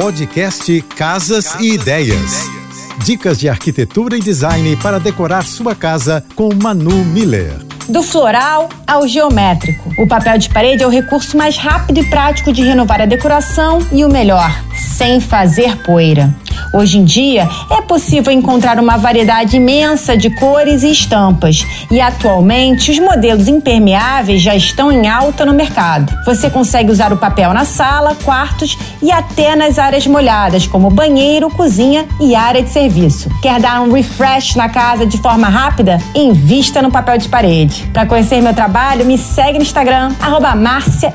Podcast Casas e Ideias. Dicas de arquitetura e design para decorar sua casa com Manu Miller. Do floral ao geométrico. O papel de parede é o recurso mais rápido e prático de renovar a decoração e o melhor, sem fazer poeira. Hoje em dia, é possível encontrar uma variedade imensa de cores e estampas, e atualmente os modelos impermeáveis já estão em alta no mercado. Você consegue usar o papel na sala, quartos e até nas áreas molhadas, como banheiro, cozinha e área de serviço. Quer dar um refresh na casa de forma rápida? Invista no papel de parede. Para conhecer meu trabalho, me segue no Instagram, arroba Márcia